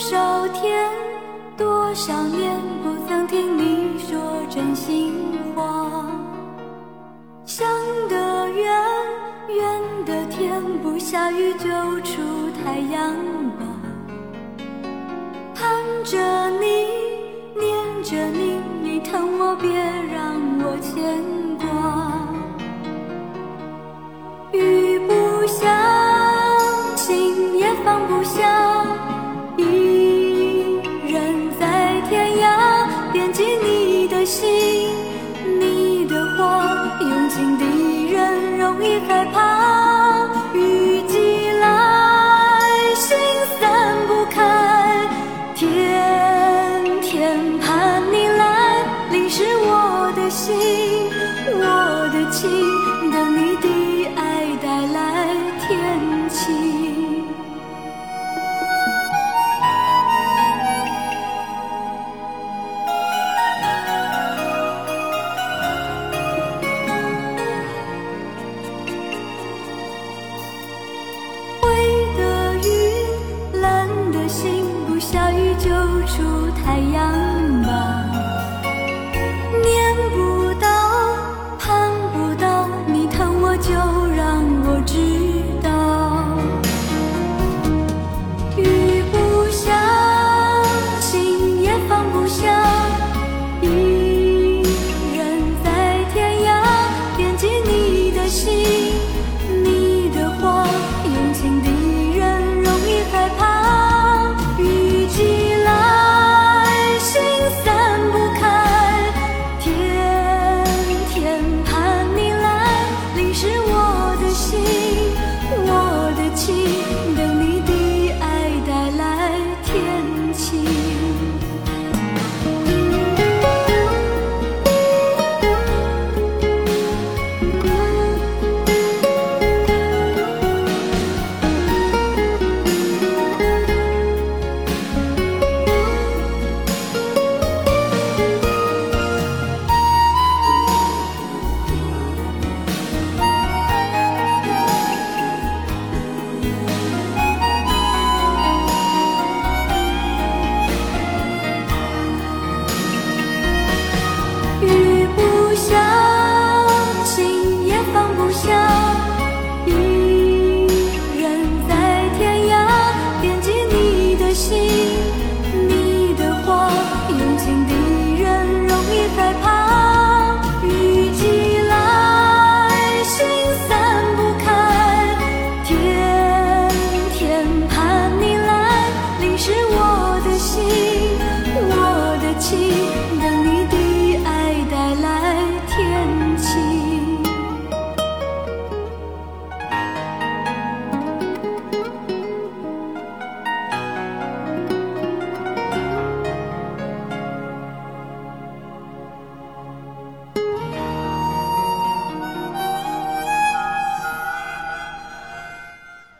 多少天多少年不曾听你说真心话想得远远的天不下雨就出太阳吧盼着你念着你你疼我别让我牵挂雨不下心也放不下心你的话用情的人容易害怕雨季来心散不开天天盼你来淋湿我的心我的情等你的爱带来天。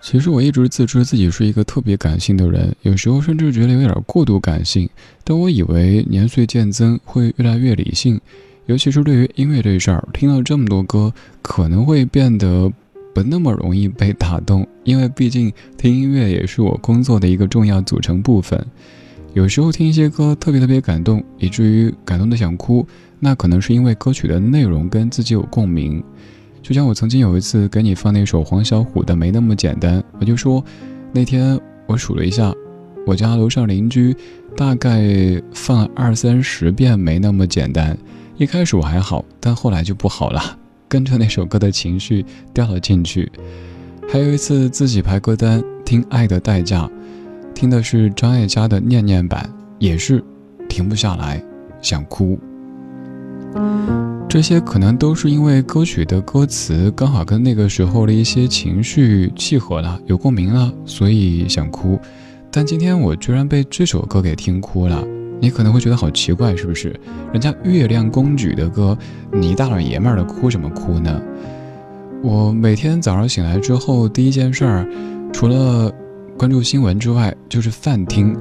其实我一直自知自己是一个特别感性的人，有时候甚至觉得有点过度感性。但我以为年岁渐增会越来越理性，尤其是对于音乐这事儿，听了这么多歌，可能会变得不那么容易被打动。因为毕竟听音乐也是我工作的一个重要组成部分。有时候听一些歌特别特别感动，以至于感动的想哭，那可能是因为歌曲的内容跟自己有共鸣。就像我曾经有一次给你放那首黄小琥的《没那么简单》，我就说，那天我数了一下，我家楼上邻居大概放了二三十遍《没那么简单》。一开始我还好，但后来就不好了。跟着那首歌的情绪掉了进去。还有一次自己排歌单听《爱的代价》，听的是张艾嘉的念念版，也是停不下来，想哭。这些可能都是因为歌曲的歌词刚好跟那个时候的一些情绪契合了，有共鸣了，所以想哭。但今天我居然被这首歌给听哭了，你可能会觉得好奇怪，是不是？人家月亮公举的歌，你大老爷们儿的哭什么哭呢？我每天早上醒来之后，第一件事儿，除了关注新闻之外，就是饭听，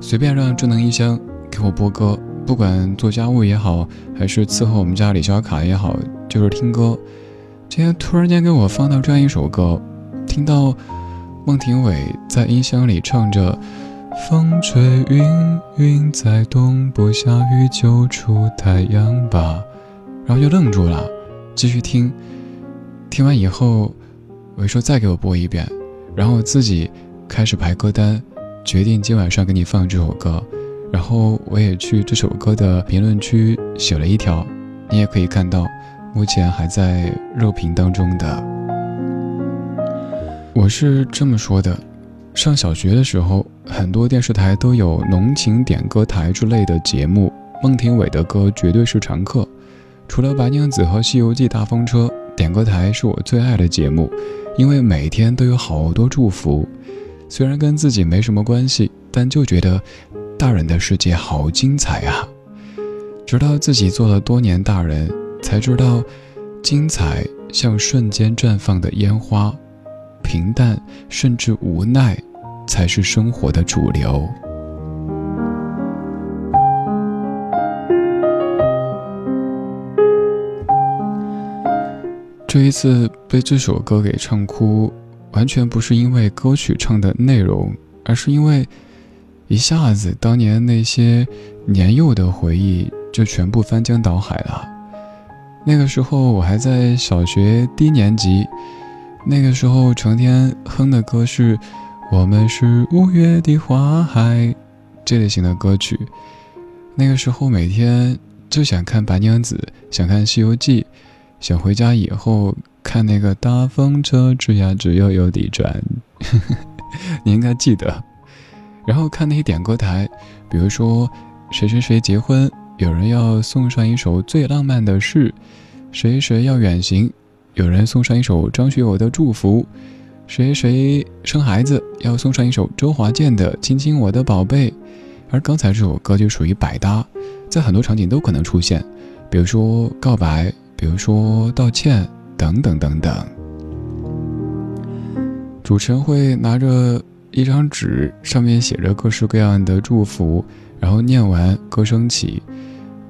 随便让智能音箱给我播歌。不管做家务也好，还是伺候我们家李小卡也好，就是听歌。今天突然间给我放到这样一首歌，听到孟庭苇在音箱里唱着“风吹云，云在动，不下雨就出太阳吧”，然后就愣住了，继续听。听完以后，我说再给我播一遍，然后自己开始排歌单，决定今晚上给你放这首歌。然后我也去这首歌的评论区写了一条，你也可以看到，目前还在热评当中的。我是这么说的：上小学的时候，很多电视台都有浓情点歌台之类的节目，孟庭苇的歌绝对是常客。除了白娘子和西游记大风车，点歌台是我最爱的节目，因为每天都有好多祝福，虽然跟自己没什么关系，但就觉得。大人的世界好精彩啊！直到自己做了多年大人，才知道，精彩像瞬间绽放的烟花，平淡甚至无奈，才是生活的主流。这一次被这首歌给唱哭，完全不是因为歌曲唱的内容，而是因为。一下子，当年那些年幼的回忆就全部翻江倒海了。那个时候我还在小学低年级，那个时候成天哼的歌是《我们是五月的花海》这类型的歌曲。那个时候每天就想看白娘子，想看《西游记》，想回家以后看那个大风车吱呀吱悠悠地转。你应该记得。然后看那些点歌台，比如说谁谁谁结婚，有人要送上一首最浪漫的事；谁谁要远行，有人送上一首张学友的祝福；谁谁生孩子，要送上一首周华健的《亲亲我的宝贝》。而刚才这首歌就属于百搭，在很多场景都可能出现，比如说告白，比如说道歉，等等等等。主持人会拿着。一张纸上面写着各式各样的祝福，然后念完歌声起，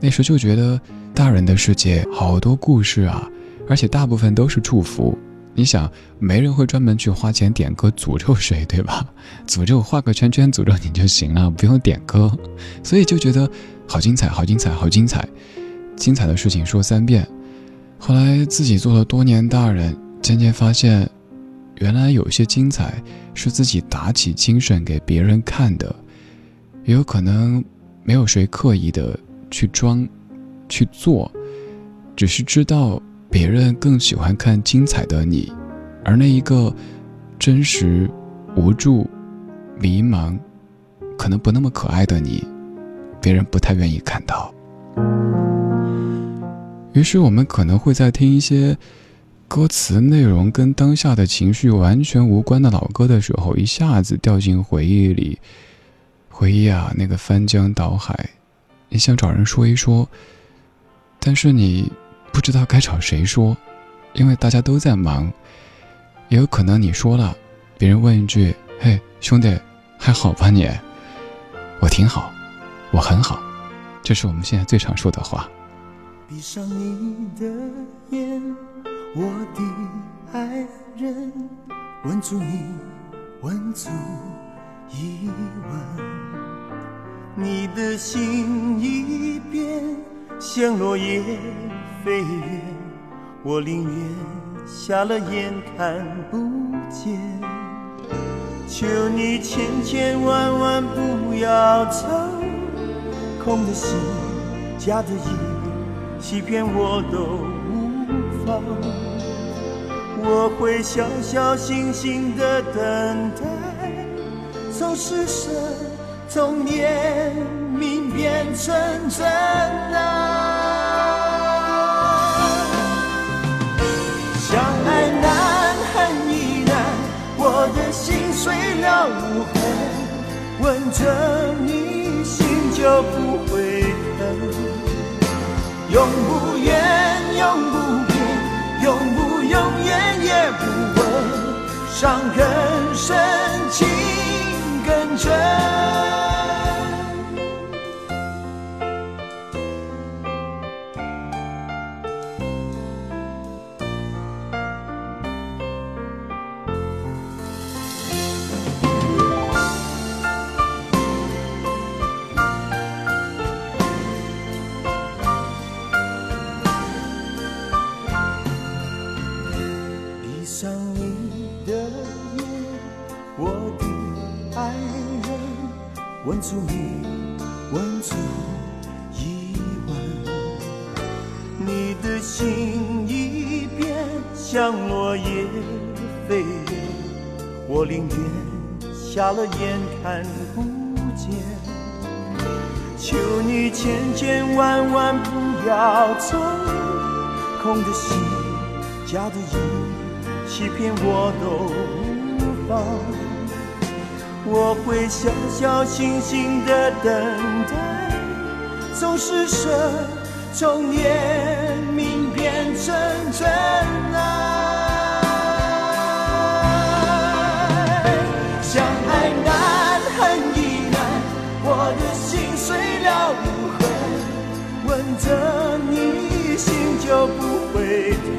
那时就觉得大人的世界好多故事啊，而且大部分都是祝福。你想，没人会专门去花钱点歌诅咒谁，对吧？诅咒画个圈圈诅咒你就行了，不用点歌。所以就觉得好精彩，好精彩，好精彩，精彩的事情说三遍。后来自己做了多年大人，渐渐发现。原来有些精彩是自己打起精神给别人看的，也有可能没有谁刻意的去装、去做，只是知道别人更喜欢看精彩的你，而那一个真实、无助、迷茫、可能不那么可爱的你，别人不太愿意看到。于是我们可能会在听一些。歌词内容跟当下的情绪完全无关的老歌的时候，一下子掉进回忆里。回忆啊，那个翻江倒海，你想找人说一说，但是你不知道该找谁说，因为大家都在忙。也有可能你说了，别人问一句：“嘿，兄弟，还好吧你？”我挺好，我很好，这是我们现在最常说的话。闭上你的问住你，问住一问，你的心已变，像落叶飞远，我宁愿瞎了眼看不见。求你千千万万不要走，空的心，假的意，欺骗我都。我会小小心心的等待，从失神，从怜悯变成真啊！相爱难，恨亦难，我的心碎了无痕，吻着你心就不会疼。永不远，不问，伤更深，情更真。问出你，问出疑问。你的心已变，像落叶飞远。我宁愿瞎了眼看不见。求你千千万万不要走，空的心，假的意，欺骗我都无妨。我会小小心心的等待，总是舍，从念明变成真爱。相爱难，恨亦难，我的心碎了无痕，吻着你心就不会疼，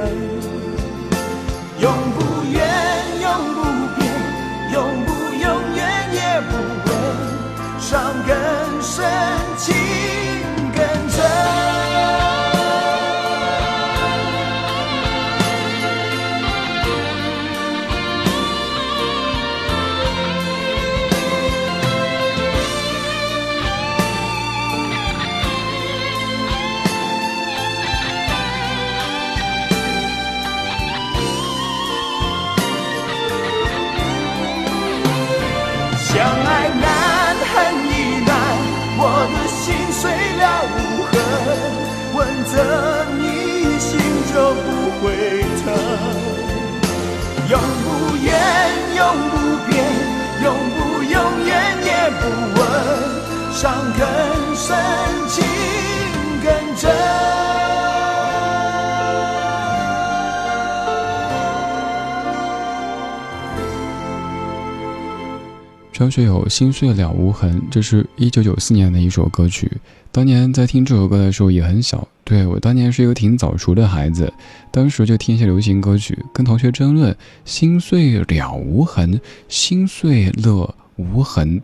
深，情深，情更真。张学友《心碎了无痕》，这是一九九四年的一首歌曲。当年在听这首歌的时候也很小，对我当年是一个挺早熟的孩子，当时就听一些流行歌曲，跟同学争论“心碎了无痕，心碎了无痕”，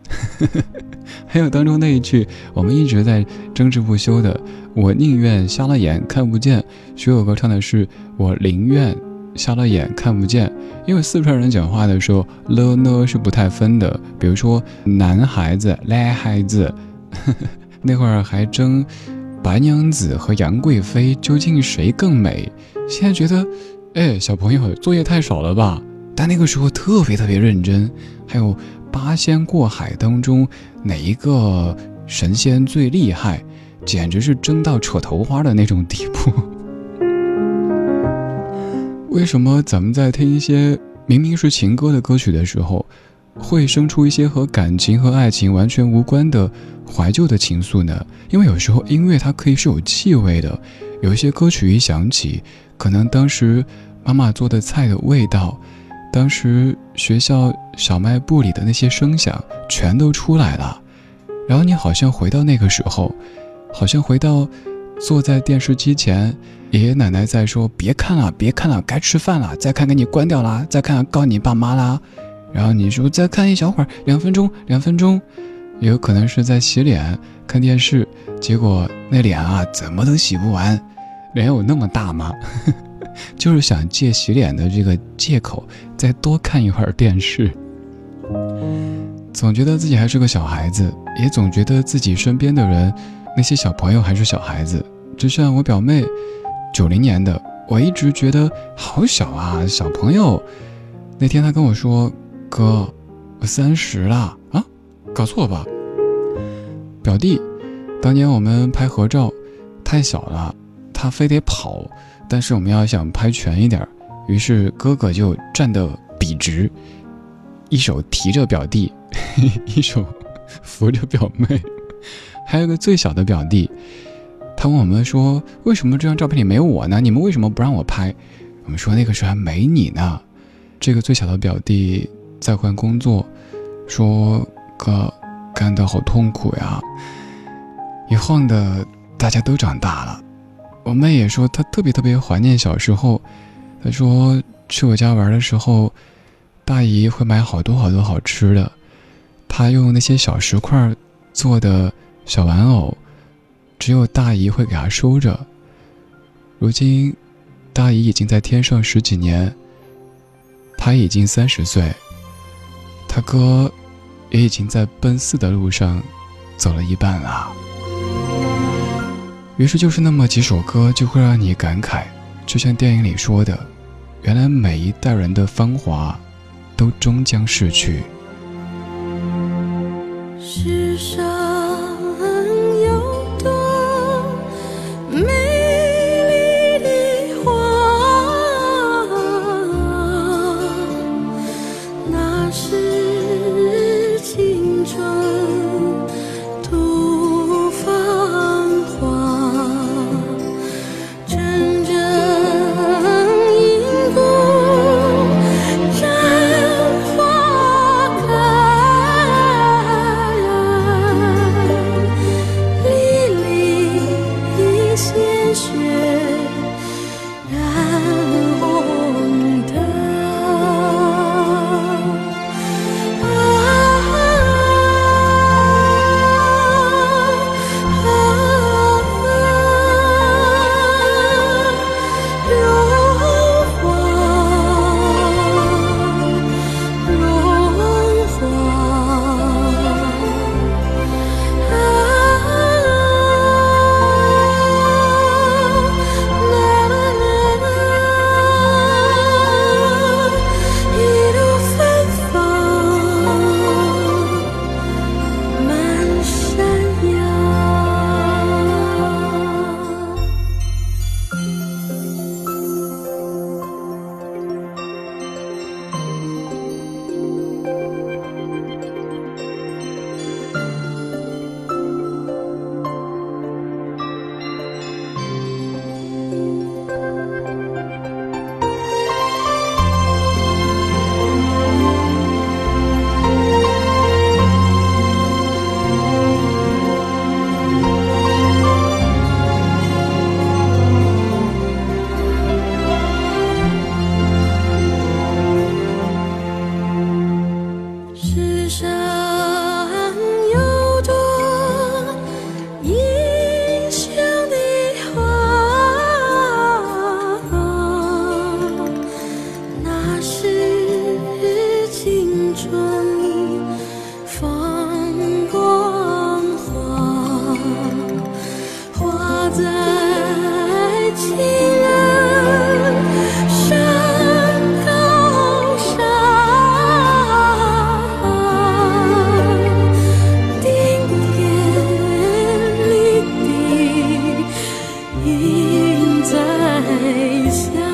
还有当中那一句我们一直在争执不休的“我宁愿瞎了眼看不见”。学友哥唱的是“我宁愿”。瞎了眼看不见，因为四川人讲话的时候了呢是不太分的。比如说男孩子、男孩子，那会儿还争白娘子和杨贵妃究竟谁更美。现在觉得，哎，小朋友作业太少了吧？但那个时候特别特别认真。还有八仙过海当中哪一个神仙最厉害？简直是争到扯头花的那种地步。为什么咱们在听一些明明是情歌的歌曲的时候，会生出一些和感情和爱情完全无关的怀旧的情愫呢？因为有时候音乐它可以是有气味的，有一些歌曲一响起，可能当时妈妈做的菜的味道，当时学校小卖部里的那些声响全都出来了，然后你好像回到那个时候，好像回到坐在电视机前。爷爷奶奶在说：“别看了，别看了，该吃饭了。再看给你关掉啦，再看告你爸妈啦。”然后你说：“再看一小会儿，两分钟，两分钟。”也有可能是在洗脸看电视，结果那脸啊怎么都洗不完，脸有那么大吗？就是想借洗脸的这个借口再多看一会儿电视。总觉得自己还是个小孩子，也总觉得自己身边的人，那些小朋友还是小孩子。就像我表妹。九零年的，我一直觉得好小啊，小朋友。那天他跟我说：“哥，我三十了啊，搞错了吧？”表弟，当年我们拍合照，太小了，他非得跑，但是我们要想拍全一点，于是哥哥就站得笔直，一手提着表弟，一手扶着表妹，还有个最小的表弟。他问我们说：“为什么这张照片里没有我呢？你们为什么不让我拍？”我们说：“那个时候还没你呢。”这个最小的表弟在换工作，说：“哥，干得好痛苦呀。”一晃的，大家都长大了。我妹也说她特别特别怀念小时候。她说去我家玩的时候，大姨会买好多好多好吃的，她用那些小石块做的小玩偶。只有大姨会给她收着。如今，大姨已经在天上十几年。她已经三十岁，她哥也已经在奔四的路上走了一半了。于是，就是那么几首歌，就会让你感慨，就像电影里说的：“原来每一代人的芳华，都终将逝去。”世上。当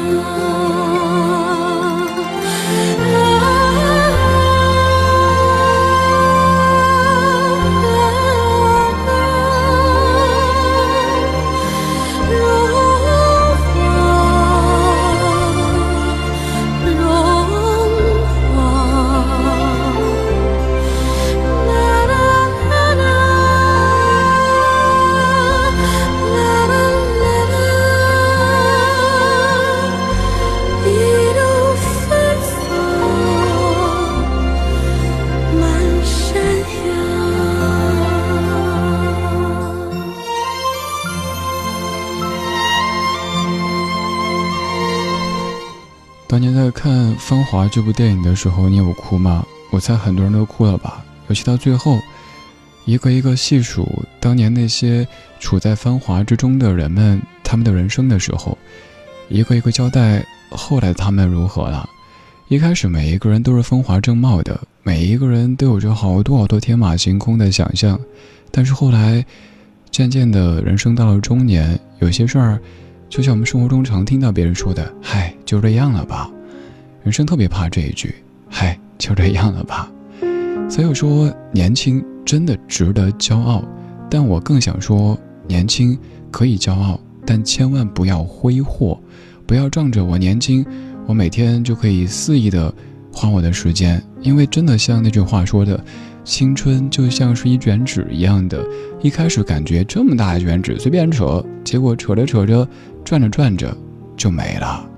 华》这部电影的时候，你有哭吗？我猜很多人都哭了吧。尤其到最后，一个一个细数当年那些处在芳华之中的人们，他们的人生的时候，一个一个交代后来他们如何了。一开始每一个人都是风华正茂的，每一个人都有着好多好多天马行空的想象，但是后来，渐渐的人生到了中年，有些事儿，就像我们生活中常听到别人说的：“嗨，就这样了吧。”人生特别怕这一句：“嗨，就这样了吧。”所以说，年轻真的值得骄傲，但我更想说，年轻可以骄傲，但千万不要挥霍，不要仗着我年轻。我每天就可以肆意的花我的时间，因为真的像那句话说的，青春就像是一卷纸一样的，一开始感觉这么大一卷纸随便扯，结果扯着扯着，转着转着就没了。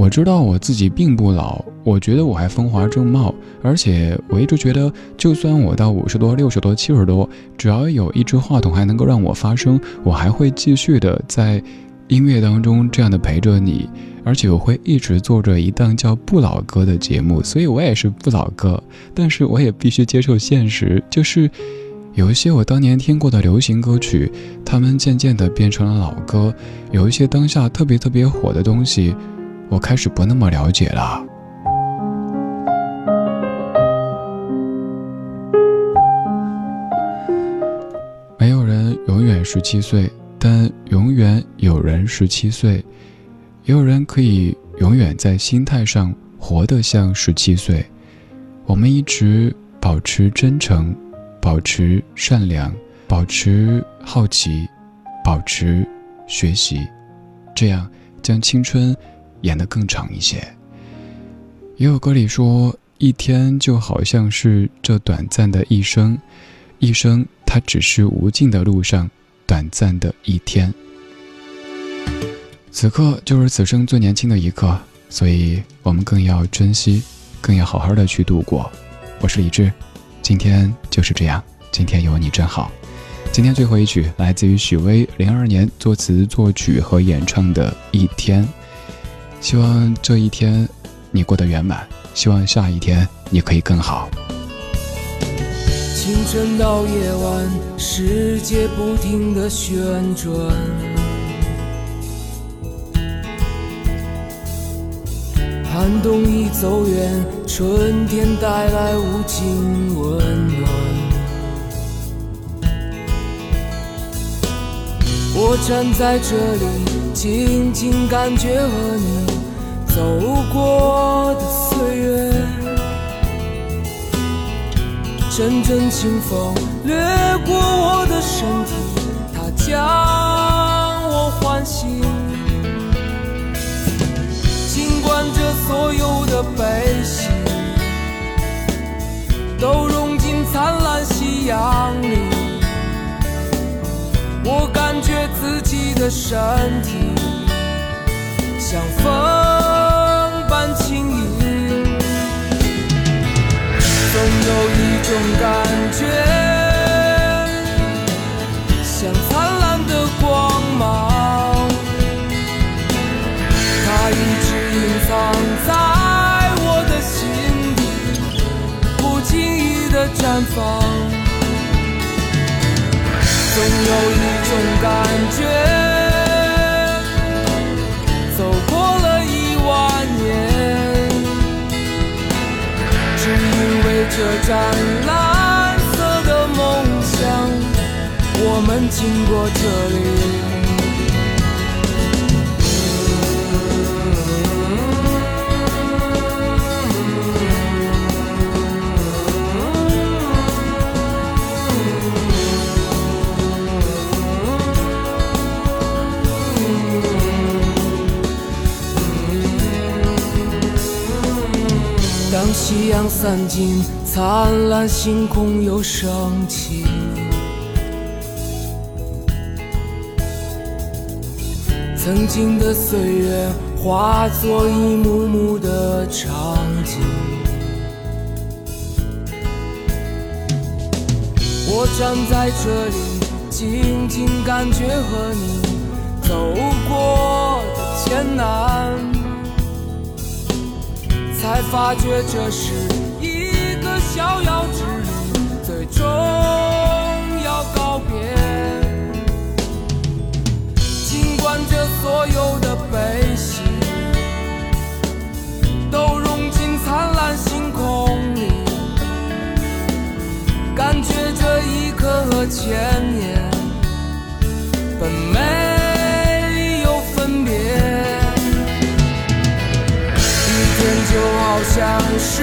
我知道我自己并不老，我觉得我还风华正茂，而且我一直觉得，就算我到五十多、六十多、七十多，只要有一支话筒还能够让我发声，我还会继续的在。音乐当中这样的陪着你，而且我会一直做着一档叫不老歌的节目，所以我也是不老歌。但是我也必须接受现实，就是有一些我当年听过的流行歌曲，他们渐渐的变成了老歌；有一些当下特别特别火的东西，我开始不那么了解了。没有人永远十七岁。但永远有人十七岁，也有人可以永远在心态上活得像十七岁。我们一直保持真诚，保持善良，保持好奇，保持学习，这样将青春演得更长一些。也有歌里说，一天就好像是这短暂的一生，一生它只是无尽的路上。短暂的一天，此刻就是此生最年轻的一刻，所以我们更要珍惜，更要好好的去度过。我是李志，今天就是这样，今天有你真好。今天最后一曲来自于许巍零二年作词作曲和演唱的《一天》，希望这一天你过得圆满，希望下一天你可以更好。清晨到夜晚，世界不停的旋转。寒冬已走远，春天带来无尽温暖。我站在这里，静静感觉和你走过的岁月。阵阵清风掠过我的身体，它将我唤醒。尽管这所有的悲喜都融进灿烂夕阳里，我感觉自己的身体像风般轻盈。总有一种感觉，像灿烂的光芒，它一直隐藏在我的心底，不经意的绽放。总有一种感觉，走过了一万年，只因为这湛蓝色的梦想，我们经过这里。阳散尽。灿烂星空又升起，曾经的岁月化作一幕幕的场景。我站在这里，静静感觉和你走过的艰难，才发觉这是一个。逍遥之旅，最终要告别。尽管这所有的悲喜，都融进灿烂星空里，感觉这一刻和千年本没像是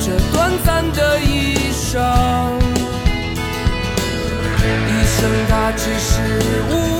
这短暂的一生。一生它只是无